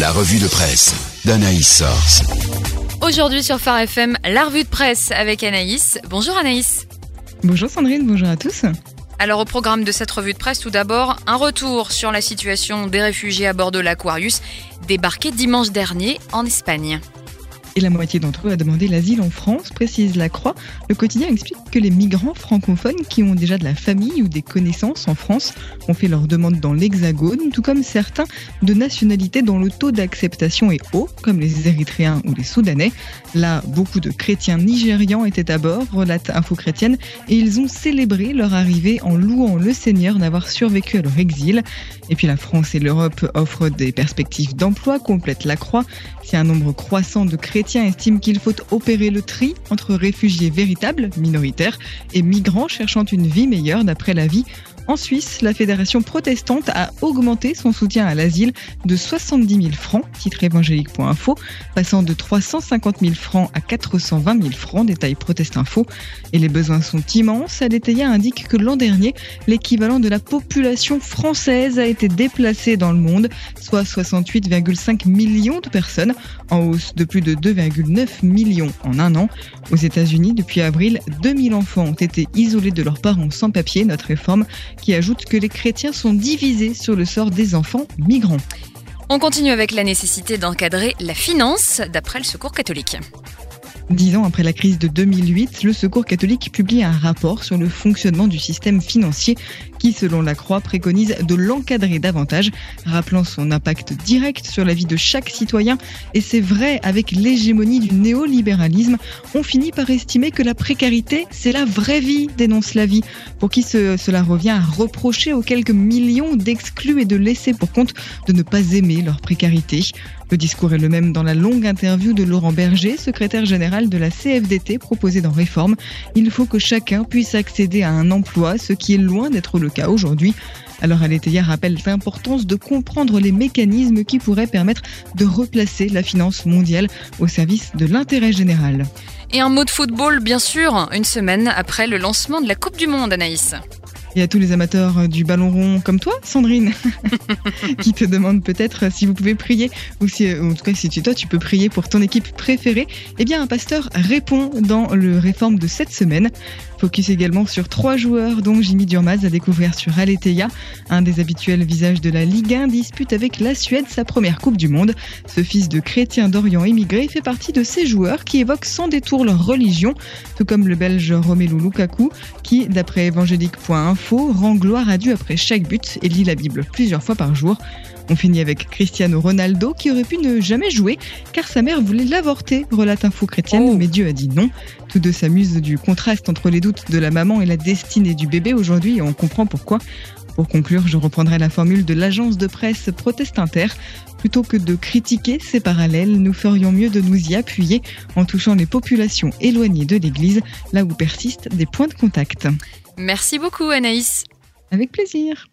La revue de presse d'Anaïs Source. Aujourd'hui sur Phare FM, la revue de presse avec Anaïs. Bonjour Anaïs. Bonjour Sandrine, bonjour à tous. Alors au programme de cette revue de presse, tout d'abord, un retour sur la situation des réfugiés à bord de l'Aquarius, débarqués dimanche dernier en Espagne et la moitié d'entre eux a demandé l'asile en France, précise la Croix. Le quotidien explique que les migrants francophones qui ont déjà de la famille ou des connaissances en France ont fait leur demande dans l'Hexagone, tout comme certains de nationalités dont le taux d'acceptation est haut, comme les Érythréens ou les Soudanais. Là, beaucoup de chrétiens nigérians étaient à bord, relate Info Chrétienne, et ils ont célébré leur arrivée en louant le Seigneur d'avoir survécu à leur exil. Et puis la France et l'Europe offrent des perspectives d'emploi, complète la Croix. Si un nombre croissant de chrétiens estime qu'il faut opérer le tri entre réfugiés véritables, minoritaires, et migrants cherchant une vie meilleure d'après la vie en Suisse, la fédération protestante a augmenté son soutien à l'asile de 70 000 francs, titre évangélique.info, passant de 350 000 francs à 420 000 francs, détail Protest Info. Et les besoins sont immenses. Aletheia indique que l'an dernier, l'équivalent de la population française a été déplacé dans le monde, soit 68,5 millions de personnes, en hausse de plus de 2,9 millions en un an. Aux États-Unis, depuis avril, 2000 enfants ont été isolés de leurs parents sans papier, notre réforme qui ajoute que les chrétiens sont divisés sur le sort des enfants migrants. On continue avec la nécessité d'encadrer la finance, d'après le Secours catholique. Dix ans après la crise de 2008, le Secours catholique publie un rapport sur le fonctionnement du système financier qui, selon la Croix, préconise de l'encadrer davantage, rappelant son impact direct sur la vie de chaque citoyen. Et c'est vrai, avec l'hégémonie du néolibéralisme, on finit par estimer que la précarité, c'est la vraie vie, dénonce la vie, pour qui cela revient à reprocher aux quelques millions d'exclus et de laissés pour compte de ne pas aimer leur précarité. Le discours est le même dans la longue interview de Laurent Berger, secrétaire général de la CFDT proposée dans Réforme. Il faut que chacun puisse accéder à un emploi, ce qui est loin d'être le cas aujourd'hui. Alors Aletheia rappelle l'importance de comprendre les mécanismes qui pourraient permettre de replacer la finance mondiale au service de l'intérêt général. Et un mot de football, bien sûr, une semaine après le lancement de la Coupe du Monde, Anaïs et à tous les amateurs du ballon rond comme toi, Sandrine, qui te demandent peut-être si vous pouvez prier, ou si, en tout cas, si tu, toi, tu peux prier pour ton équipe préférée. Eh bien, un pasteur répond dans le réforme de cette semaine. Focus également sur trois joueurs, dont Jimmy Durmaz à découvrir sur Aletheia. Un des habituels visages de la Ligue 1 dispute avec la Suède sa première Coupe du Monde. Ce fils de chrétien d'Orient immigré fait partie de ces joueurs qui évoquent sans détour leur religion, tout comme le Belge Romelu Lukaku, qui, d'après évangélique.info, rend gloire à Dieu après chaque but et lit la Bible plusieurs fois par jour. On finit avec Cristiano Ronaldo qui aurait pu ne jamais jouer car sa mère voulait l'avorter, relate Info Chrétienne, oh. mais Dieu a dit non. Tous deux s'amusent du contraste entre les doutes de la maman et la destinée du bébé aujourd'hui et on comprend pourquoi. Pour conclure, je reprendrai la formule de l'agence de presse Protestinter. Plutôt que de critiquer ces parallèles, nous ferions mieux de nous y appuyer en touchant les populations éloignées de l'Église, là où persistent des points de contact. Merci beaucoup Anaïs. Avec plaisir.